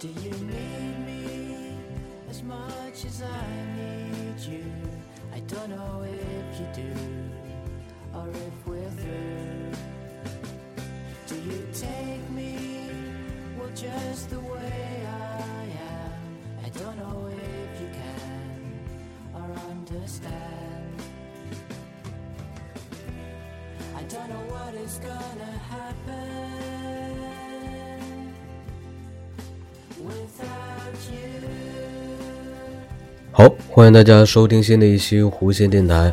Do you need me as much as I need you? I don't know if you do or if we're through. Do you take me well just the way I am? I don't know if you can or understand. I don't know what is gonna happen 好，欢迎大家收听新的一期弧线电台。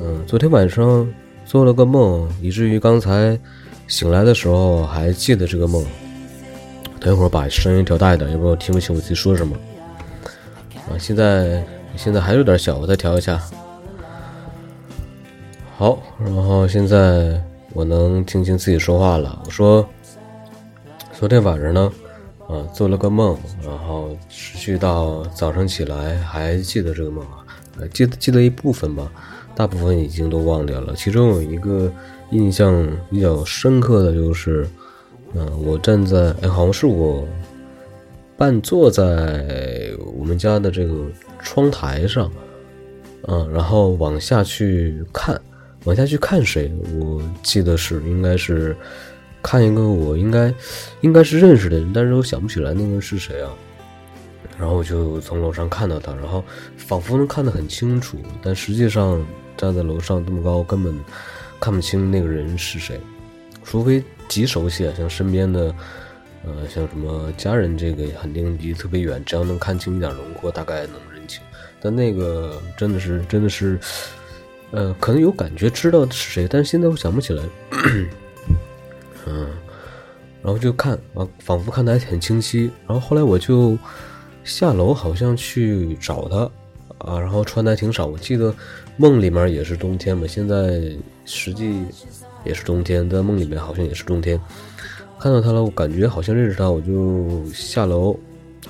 嗯，昨天晚上做了个梦，以至于刚才醒来的时候还记得这个梦。等一会儿把声音调大一点，要不然我听不清我自己说什么。啊，现在现在还有点小，我再调一下。好，然后现在我能听清自己说话了。我说，昨天晚上呢，啊，做了个梦，然后持续到早上起来还记得这个梦啊，呃记得记得一部分吧，大部分已经都忘掉了。其中有一个印象比较深刻的就是，嗯、我站在，哎，好像是我半坐在我们家的这个窗台上，嗯，然后往下去看，往下去看谁？我记得是应该是看一个我应该应该是认识的人，但是我想不起来那个人是谁啊。然后我就从楼上看到他，然后仿佛能看得很清楚，但实际上站在楼上这么高，根本看不清那个人是谁，除非极熟悉啊，像身边的，呃，像什么家人，这个肯定离特别远，只要能看清一点轮廓，大概能认清。但那个真的是真的是，呃，可能有感觉知道是谁，但是现在我想不起来。嗯，然后就看啊，仿佛看得还很清晰。然后后来我就下楼，好像去找他啊，然后穿的还挺少。我记得梦里面也是冬天嘛，现在实际也是冬天，在梦里面好像也是冬天。看到他了，我感觉好像认识他，我就下楼，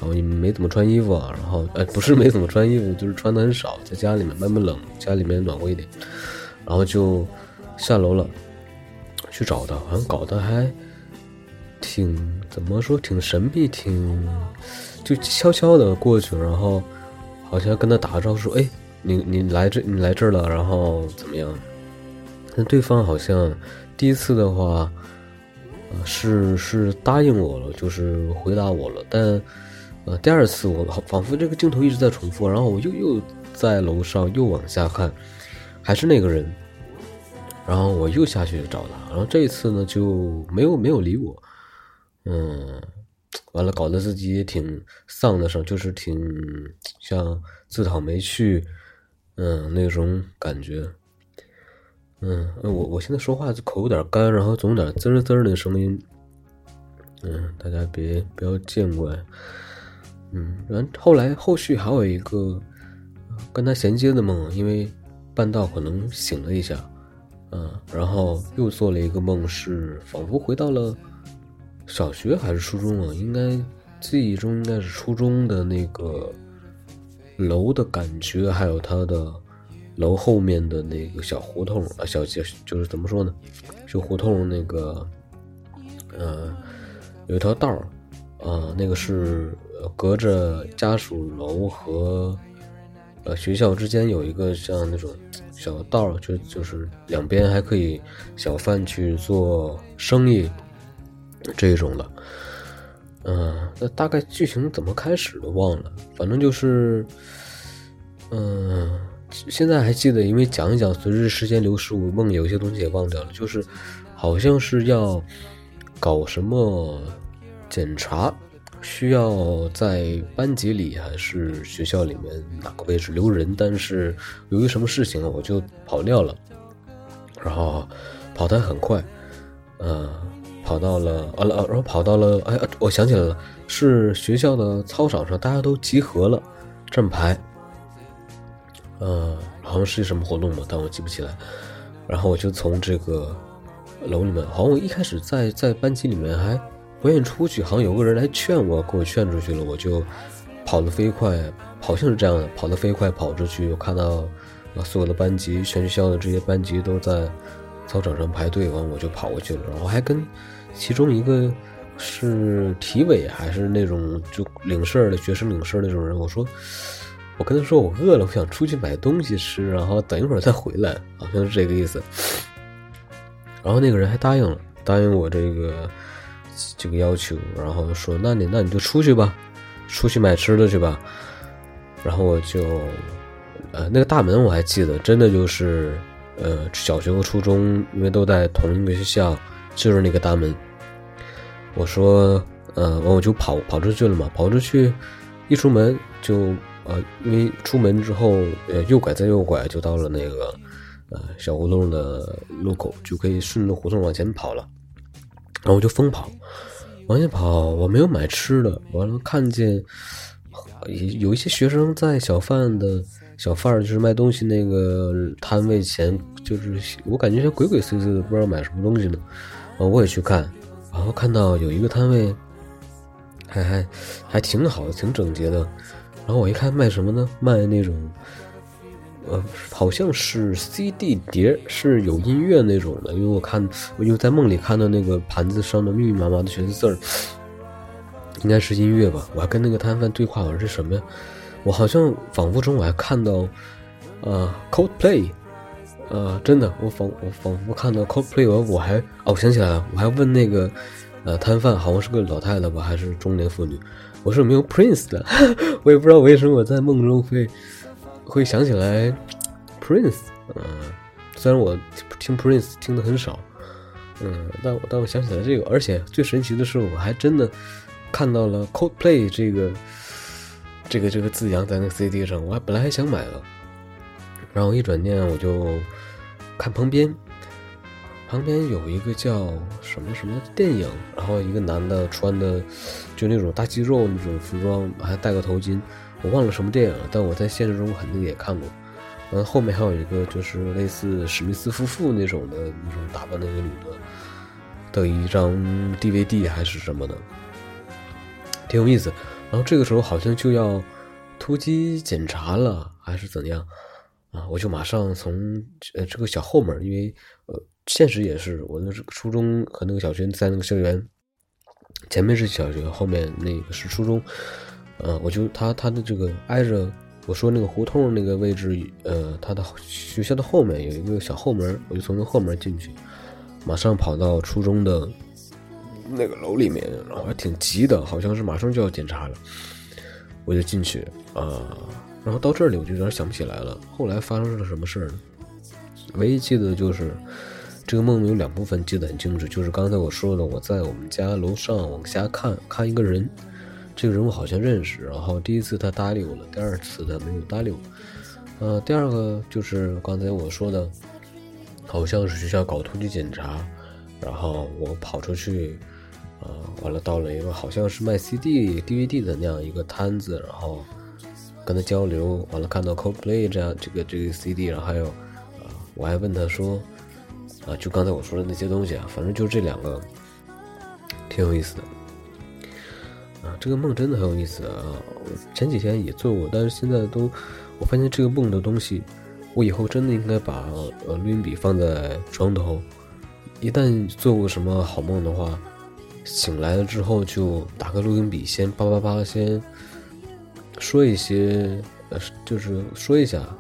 然后也没怎么穿衣服啊，然后哎，不是没怎么穿衣服，就是穿的很少，在家里面慢慢冷，家里面暖和一点，然后就下楼了，去找他，好像搞得还挺怎么说，挺神秘，挺就悄悄的过去，然后好像跟他打个招呼说，哎，你你来这你来这儿了，然后怎么样？但对方好像第一次的话。呃，是是答应我了，就是回答我了，但，呃，第二次我仿佛这个镜头一直在重复，然后我又又在楼上又往下看，还是那个人，然后我又下去找他，然后这一次呢就没有没有理我，嗯，完了搞得自己也挺丧的上，就是挺像自讨没趣，嗯，那种感觉。嗯，我我现在说话就口有点干，然后总有点滋滋儿的声音。嗯，大家别不要见怪。嗯，然后来后续还有一个跟他衔接的梦，因为半道可能醒了一下，嗯，然后又做了一个梦，是仿佛回到了小学还是初中啊？应该记忆中应该是初中的那个楼的感觉，还有它的。楼后面的那个小胡同啊，小街就是怎么说呢？就胡同那个，呃，有一条道儿啊，那个是隔着家属楼和呃学校之间有一个像那种小道，就就是两边还可以小贩去做生意这种的。嗯，那大概剧情怎么开始的忘了，反正就是，嗯。现在还记得，因为讲一讲，随着时间流逝，我梦有些东西也忘掉了。就是，好像是要搞什么检查，需要在班级里还是学校里面哪个位置留人，但是由于什么事情，我就跑掉了，然后跑得很快，呃，跑到了啊了，然后跑到了，哎，我想起来了，是学校的操场上，大家都集合了，站排。呃，好像是什么活动嘛，但我记不起来。然后我就从这个楼里面，好像我一开始在在班级里面还不愿意出去，好像有个人来劝我，给我劝出去了，我就跑得飞快，好像是这样的，跑得飞快跑出去，我看到啊所有的班级，全校的这些班级都在操场上排队，完我就跑过去了，然后还跟其中一个是体委还是那种就领事的学生领事那种人。我说，我跟他说我饿了，我想出去买东西吃，然后等一会儿再回来，好像是这个意思。然后那个人还答应了，答应我这个这个要求，然后说那你那你就出去吧，出去买吃的去吧。然后我就，呃，那个大门我还记得，真的就是，呃，小学和初中因为都在同一个学校，就是那个大门。我说，呃，完我就跑跑出去了嘛，跑出去，一出门就，呃，因为出门之后，呃，右拐再右拐就到了那个，呃，小胡同的路口，就可以顺着胡同往前跑了。然后我就疯跑，往前跑，我没有买吃的，完了看见，有一些学生在小贩的小贩儿，就是卖东西那个摊位前，就是我感觉像鬼鬼祟祟的，不知道买什么东西呢。啊，我也去看。然后看到有一个摊位，还还还挺好的，挺整洁的。然后我一看卖什么呢？卖那种，呃，好像是 CD 碟，是有音乐那种的。因为我看，我又在梦里看到那个盘子上的密密麻麻的全是字儿，应该是音乐吧。我还跟那个摊贩对话，我说这什么呀？我好像仿佛中我还看到，呃，Coldplay。呃，真的，我仿我仿佛看到 Coldplay，我我还哦，我想起来了，我还问那个呃摊贩，好像是个老太太吧，还是中年妇女，我说没有 Prince 的，我也不知道为什么我在梦中会会想起来 Prince，嗯，虽然我听 Prince 听的很少，嗯，但我但我想起来这个，而且最神奇的是，我还真的看到了 Coldplay 这个这个这个字样在那个 CD 上，我还本来还想买了。然后一转念，我就看旁边，旁边有一个叫什么什么电影，然后一个男的穿的就那种大肌肉那种服装，还戴个头巾，我忘了什么电影了，但我在现实中肯定也看过。嗯，后面还有一个就是类似史密斯夫妇那种的那种打扮的一个女的的一张 DVD 还是什么的，挺有意思。然后这个时候好像就要突击检查了，还是怎样？啊！我就马上从呃这个小后门，因为呃现实也是我那是初中和那个小学在那个校园前面是小学，后面那个是初中。呃，我就他他的这个挨着我说那个胡同那个位置，呃，他的学校的后面有一个小后门，我就从那后门进去，马上跑到初中的那个楼里面，然后还挺急的，好像是马上就要检查了，我就进去啊。然后到这里我就有点想不起来了，后来发生了什么事儿呢？唯一记得就是这个梦有两部分记得很清楚，就是刚才我说的，我在我们家楼上往下看看一个人，这个人我好像认识，然后第一次他搭理我了，第二次他没有搭理我。呃，第二个就是刚才我说的，好像是学校搞突击检查，然后我跑出去，呃，完了到了一个好像是卖 CD、DVD 的那样一个摊子，然后。跟他交流完了，看到 Coldplay 这样这个这个 CD，然后还有，啊，我还问他说，啊，就刚才我说的那些东西啊，反正就这两个，挺有意思的，啊，这个梦真的很有意思啊。我前几天也做过，但是现在都，我发现这个梦的东西，我以后真的应该把呃录音笔放在床头，一旦做过什么好梦的话，醒来了之后就打开录音笔，先叭叭叭先。说一些，呃，就是说一下啊，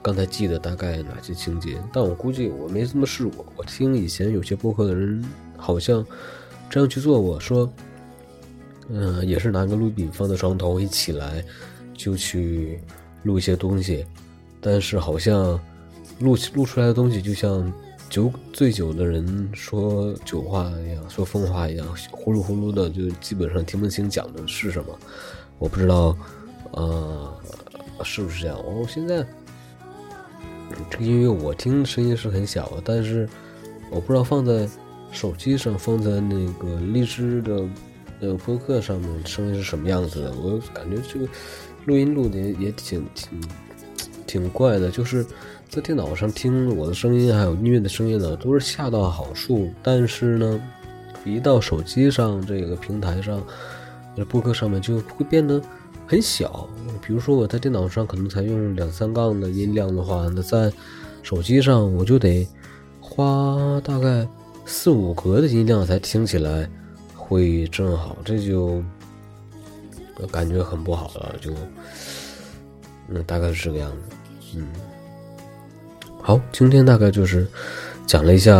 刚才记得大概哪些情节，但我估计我没这么试过。我听以前有些播客的人好像这样去做过，说，嗯，也是拿个录笔放在床头，一起来就去录一些东西，但是好像录录出来的东西就像酒醉酒的人说酒话一样，说疯话一样，呼噜呼噜的，就基本上听不清讲的是什么，我不知道。呃，是不是这样？我现在这个音乐我听声音是很小，但是我不知道放在手机上，放在那个荔枝的那个播客上面声音是什么样子的。我感觉这个录音录的也挺挺挺怪的，就是在电脑上听我的声音还有音乐的声音呢，都是恰到好处。但是呢，一到手机上这个平台上，播客上面就会变得。很小，比如说我在电脑上可能才用两三杠的音量的话，那在手机上我就得花大概四五格的音量才听起来会正好，这就感觉很不好了，就那大概是这个样子。嗯，好，今天大概就是讲了一下，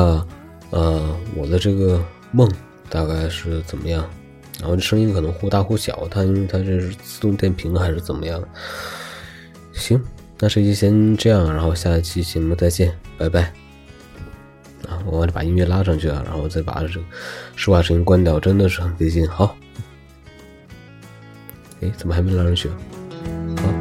呃，我的这个梦大概是怎么样，然后这声音可能忽大忽小，它因为它这是自动电瓶还是怎么样？行，那这期先这样，然后下一期节目再见，拜拜。我得把音乐拉上去啊，然后再把这个说话声音关掉，真的是很费劲。好，哎，怎么还没拉上去？好。